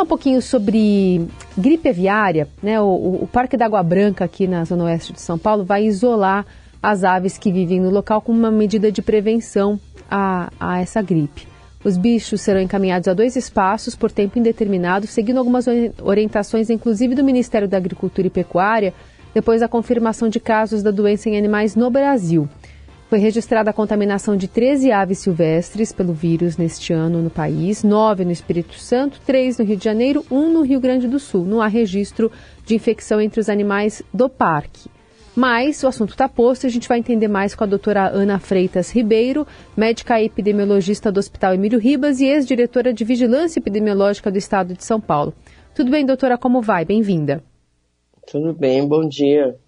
falar um pouquinho sobre gripe aviária. Né? O, o Parque da Água Branca, aqui na Zona Oeste de São Paulo, vai isolar as aves que vivem no local como uma medida de prevenção a, a essa gripe. Os bichos serão encaminhados a dois espaços por tempo indeterminado, seguindo algumas orientações, inclusive do Ministério da Agricultura e Pecuária, depois da confirmação de casos da doença em animais no Brasil. Foi registrada a contaminação de 13 aves silvestres pelo vírus neste ano no país, 9 no Espírito Santo, 3 no Rio de Janeiro, 1 no Rio Grande do Sul. Não há registro de infecção entre os animais do parque. Mas o assunto está posto e a gente vai entender mais com a doutora Ana Freitas Ribeiro, médica epidemiologista do Hospital Emílio Ribas e ex-diretora de Vigilância Epidemiológica do Estado de São Paulo. Tudo bem, doutora? Como vai? Bem-vinda. Tudo bem, bom dia.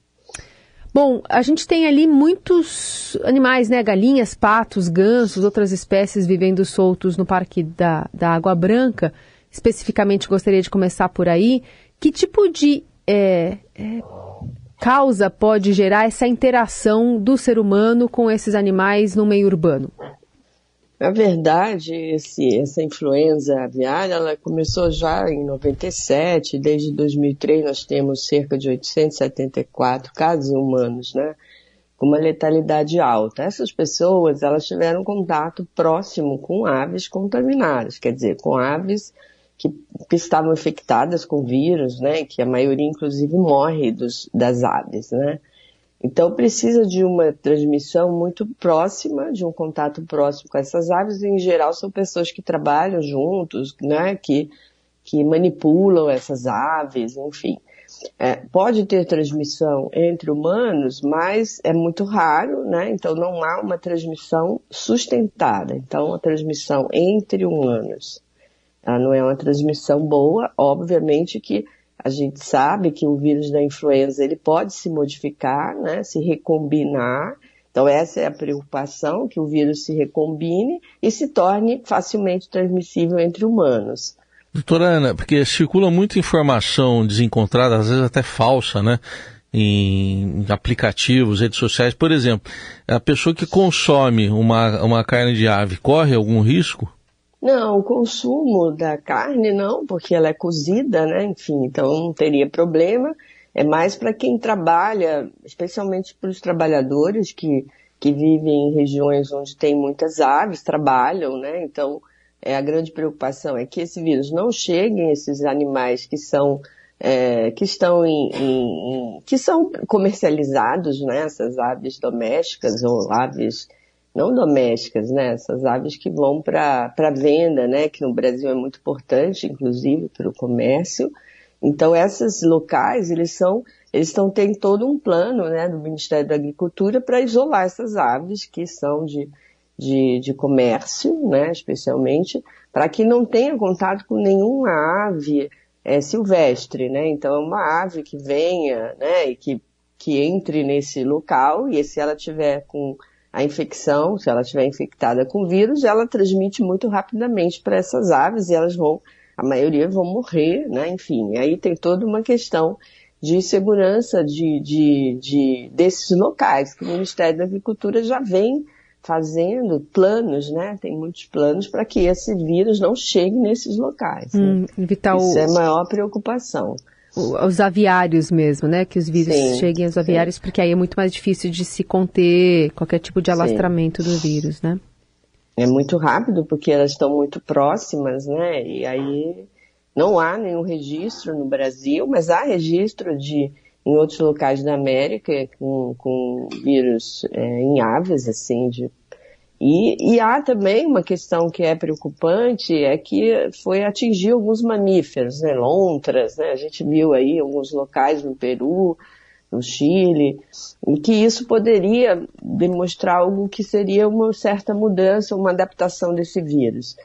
Bom, a gente tem ali muitos animais, né? Galinhas, patos, gansos, outras espécies vivendo soltos no Parque da, da Água Branca. Especificamente, gostaria de começar por aí. Que tipo de é, é, causa pode gerar essa interação do ser humano com esses animais no meio urbano? Na verdade, esse, essa influenza aviária ela começou já em 97, desde 2003 nós temos cerca de 874 casos humanos, né, com uma letalidade alta. Essas pessoas elas tiveram contato próximo com aves contaminadas, quer dizer, com aves que, que estavam infectadas com vírus, né, que a maioria inclusive morre dos, das aves, né. Então precisa de uma transmissão muito próxima, de um contato próximo com essas aves. Em geral são pessoas que trabalham juntos, né, que, que manipulam essas aves, enfim. É, pode ter transmissão entre humanos, mas é muito raro, né? Então não há uma transmissão sustentada. Então a transmissão entre humanos ela não é uma transmissão boa, obviamente que a gente sabe que o vírus da influenza ele pode se modificar, né, se recombinar. Então essa é a preocupação, que o vírus se recombine e se torne facilmente transmissível entre humanos. Doutora Ana, porque circula muita informação desencontrada, às vezes até falsa, né? Em aplicativos, redes sociais. Por exemplo, a pessoa que consome uma, uma carne de ave corre algum risco? Não, o consumo da carne não, porque ela é cozida, né? Enfim, então não teria problema. É mais para quem trabalha, especialmente para os trabalhadores que, que vivem em regiões onde tem muitas aves, trabalham, né? Então, é, a grande preocupação é que esse vírus não chegue a esses animais que são é, que estão em, em, em, que são comercializados, né? Essas aves domésticas ou aves não domésticas, né? Essas aves que vão para venda, né? Que no Brasil é muito importante, inclusive para o comércio. Então esses locais, eles são, eles estão têm todo um plano, né? Do Ministério da Agricultura para isolar essas aves que são de, de, de comércio, né? Especialmente para que não tenha contato com nenhuma ave é, silvestre, né? Então é uma ave que venha, né? E que que entre nesse local e se ela tiver com a infecção, se ela estiver infectada com vírus, ela transmite muito rapidamente para essas aves e elas vão, a maioria vão morrer, né? Enfim, aí tem toda uma questão de segurança de, de, de, desses locais, que o Ministério da Agricultura já vem fazendo planos, né? Tem muitos planos para que esse vírus não chegue nesses locais. Hum, né? Isso é a maior preocupação os aviários mesmo, né? Que os vírus sim, cheguem aos aviários, sim. porque aí é muito mais difícil de se conter qualquer tipo de alastramento sim. do vírus, né? É muito rápido, porque elas estão muito próximas, né? E aí não há nenhum registro no Brasil, mas há registro de em outros locais da América com, com vírus é, em aves, assim, de e, e, há também uma questão que é preocupante, é que foi atingir alguns mamíferos, né, lontras, né, a gente viu aí alguns locais no Peru, no Chile, e que isso poderia demonstrar algo que seria uma certa mudança, uma adaptação desse vírus.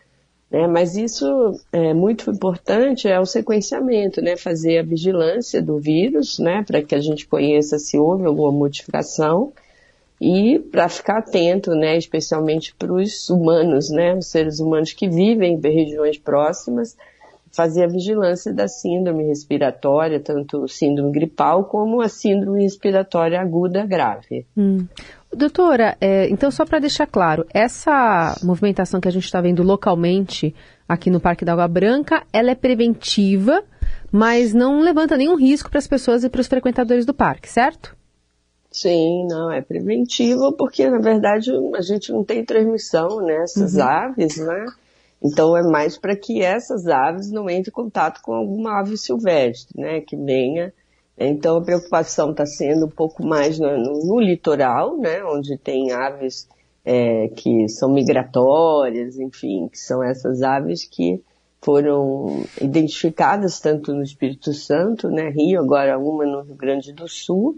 Né, mas isso é muito importante, é o sequenciamento, né, fazer a vigilância do vírus, né, para que a gente conheça se houve alguma modificação, e para ficar atento, né, especialmente para os humanos, né, os seres humanos que vivem em regiões próximas, fazer a vigilância da síndrome respiratória, tanto síndrome gripal como a síndrome respiratória aguda grave. Hum. Doutora, é, então só para deixar claro, essa movimentação que a gente está vendo localmente aqui no Parque da Água Branca, ela é preventiva, mas não levanta nenhum risco para as pessoas e para os frequentadores do parque, certo? Sim, não, é preventivo porque, na verdade, a gente não tem transmissão nessas uhum. aves, né? Então é mais para que essas aves não entrem em contato com alguma ave silvestre, né? Que venha. Então a preocupação está sendo um pouco mais no, no, no, litoral, né? Onde tem aves é, que são migratórias, enfim, que são essas aves que foram identificadas tanto no Espírito Santo, né? Rio, agora uma no Rio Grande do Sul,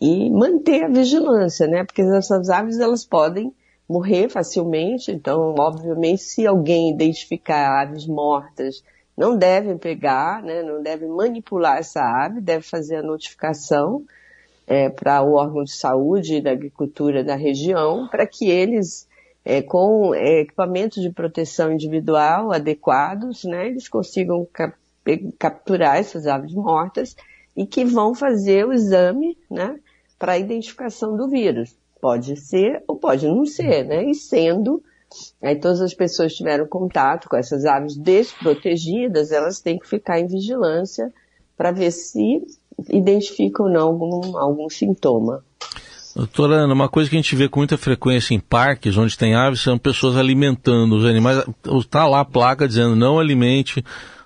e manter a vigilância, né? Porque essas aves elas podem morrer facilmente, então, obviamente, se alguém identificar aves mortas, não deve pegar, né? Não deve manipular essa ave, deve fazer a notificação é, para o órgão de saúde e da agricultura da região, para que eles, é, com é, equipamentos de proteção individual adequados, né? Eles consigam cap capturar essas aves mortas e que vão fazer o exame, né? Para a identificação do vírus. Pode ser ou pode não ser, né? E sendo, aí todas as pessoas tiveram contato com essas aves desprotegidas, elas têm que ficar em vigilância para ver se identificam ou não algum, algum sintoma. Doutora Ana, uma coisa que a gente vê com muita frequência em parques onde tem aves são pessoas alimentando os animais. Está lá a placa dizendo não alimente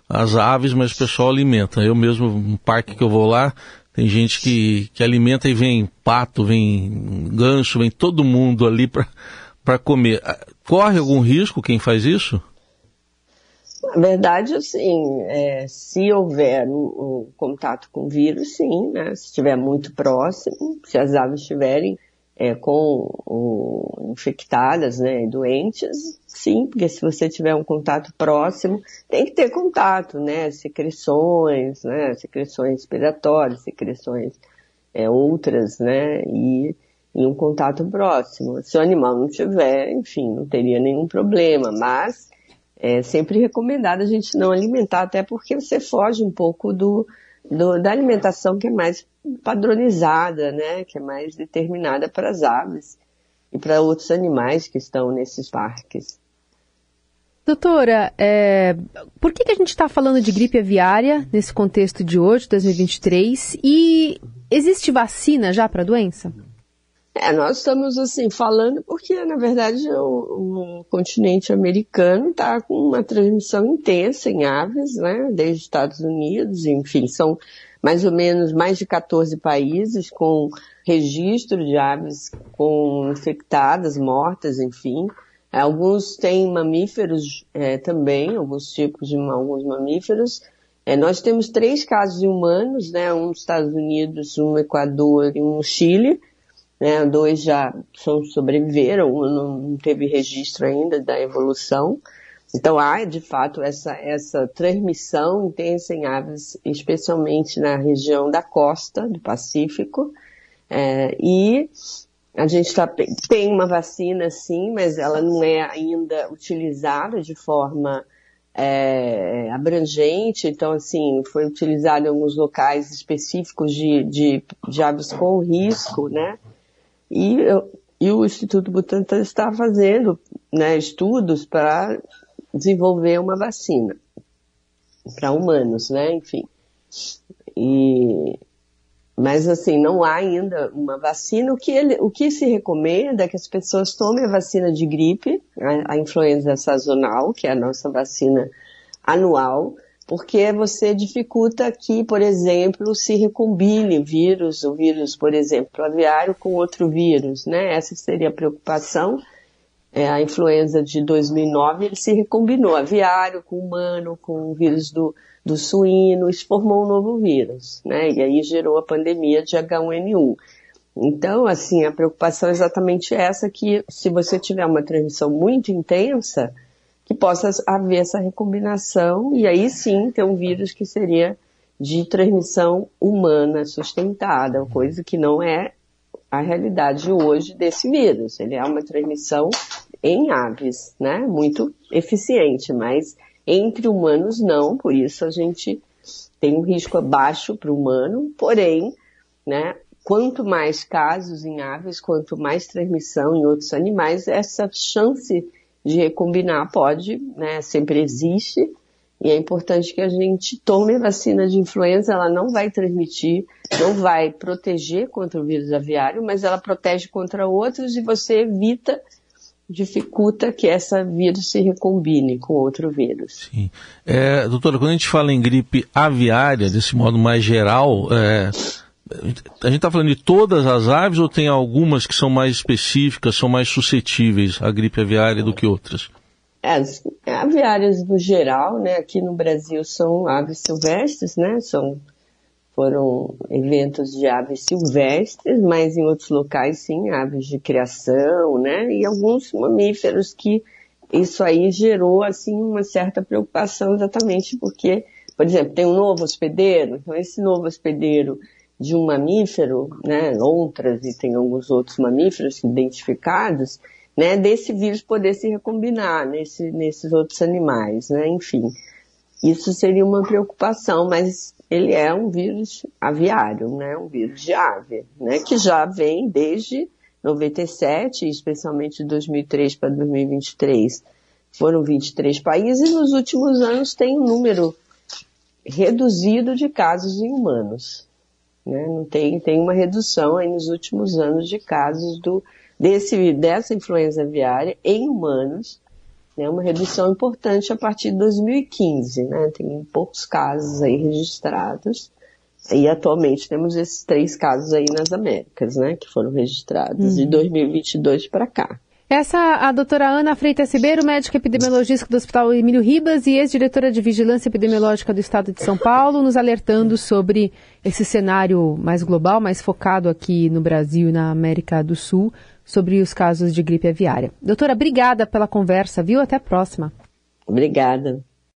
as aves, mas o pessoal alimenta. Eu mesmo, um parque que eu vou lá, tem gente que, que alimenta e vem pato, vem gancho, vem todo mundo ali para comer. Ah, corre algum risco quem faz isso? Na verdade, assim, é, se houver um, um, contato com o vírus, sim, né? Se estiver muito próximo, se as aves estiverem é, com o, infectadas, né, doentes, sim, porque se você tiver um contato próximo, tem que ter contato, né, secreções, né, secreções respiratórias, secreções é, outras, né, e, e um contato próximo. Se o animal não tiver, enfim, não teria nenhum problema, mas é sempre recomendado a gente não alimentar, até porque você foge um pouco do, do, da alimentação que é mais padronizada, né, que é mais determinada para as aves e para outros animais que estão nesses parques. Doutora, é, por que, que a gente está falando de gripe aviária nesse contexto de hoje, 2023? E existe vacina já para a doença? É, nós estamos assim falando porque na verdade o, o continente americano está com uma transmissão intensa em aves, né? Desde Estados Unidos, enfim, são mais ou menos mais de 14 países com registro de aves com infectadas, mortas, enfim. Alguns têm mamíferos é, também, alguns tipos de alguns mamíferos. É, nós temos três casos humanos, né? Um nos Estados Unidos, um no Equador e um no Chile né? Dois já são, sobreviveram, um não teve registro ainda da evolução. Então há, de fato, essa, essa transmissão intensa em aves, especialmente na região da costa do Pacífico. É, e a gente tá, tem uma vacina, sim, mas ela não é ainda utilizada de forma é, abrangente. Então, assim, foi utilizada em alguns locais específicos de, de, de aves com risco, né? E, e o Instituto Butantan está fazendo né, estudos para desenvolver uma vacina para humanos, né? Enfim. E, mas assim, não há ainda uma vacina. O que, ele, o que se recomenda é que as pessoas tomem a vacina de gripe, a, a influenza sazonal, que é a nossa vacina anual, porque você dificulta que, por exemplo, se recombine vírus, o vírus, por exemplo, aviário com outro vírus, né? Essa seria a preocupação. É, a influenza de 2009, ele se recombinou aviário com humano, com o vírus do, do suíno, isso formou um novo vírus, né? E aí gerou a pandemia de H1N1. Então, assim, a preocupação é exatamente essa, que se você tiver uma transmissão muito intensa, que possa haver essa recombinação e aí sim ter um vírus que seria de transmissão humana sustentada, coisa que não é a realidade hoje desse vírus. Ele é uma transmissão em aves, né? Muito eficiente, mas Entre humanos, não, por isso a gente tem um risco baixo para o humano, porém, né, quanto mais casos em aves, quanto mais transmissão em outros animais, essa chance de recombinar pode, né, sempre existe, e é importante que a gente tome a vacina de influenza, ela não vai transmitir, não vai proteger contra o vírus aviário, mas ela protege contra outros e você evita, dificulta que essa vírus se recombine com outro vírus. Sim. É, doutora, quando a gente fala em gripe aviária, desse modo mais geral, é, a gente está falando de todas as aves ou tem algumas que são mais específicas, são mais suscetíveis à gripe aviária do que outras? As aviárias no geral, né, aqui no Brasil são aves silvestres, né, são, foram eventos de aves silvestres, mas em outros locais sim, aves de criação, né, e alguns mamíferos que isso aí gerou, assim, uma certa preocupação exatamente porque, por exemplo, tem um novo hospedeiro, então esse novo hospedeiro de um mamífero, né, lontras e tem alguns outros mamíferos identificados, né, desse vírus poder se recombinar nesse, nesses outros animais, né, enfim. Isso seria uma preocupação, mas ele é um vírus aviário, né, um vírus de ave, né, que já vem desde 97, especialmente de 2003 para 2023. Foram 23 países e nos últimos anos tem um número reduzido de casos em humanos. Né? Não tem, tem uma redução aí nos últimos anos de casos do, desse, dessa influenza aviária em humanos, né, uma redução importante a partir de 2015, né, tem poucos casos aí registrados, e atualmente temos esses três casos aí nas Américas, né, que foram registrados uhum. de 2022 para cá. Essa a doutora Ana Freitas Ribeiro, médica epidemiologista do Hospital Emílio Ribas e ex-diretora de Vigilância Epidemiológica do Estado de São Paulo, nos alertando sobre esse cenário mais global, mais focado aqui no Brasil e na América do Sul, sobre os casos de gripe aviária. Doutora, obrigada pela conversa, viu? Até a próxima. Obrigada.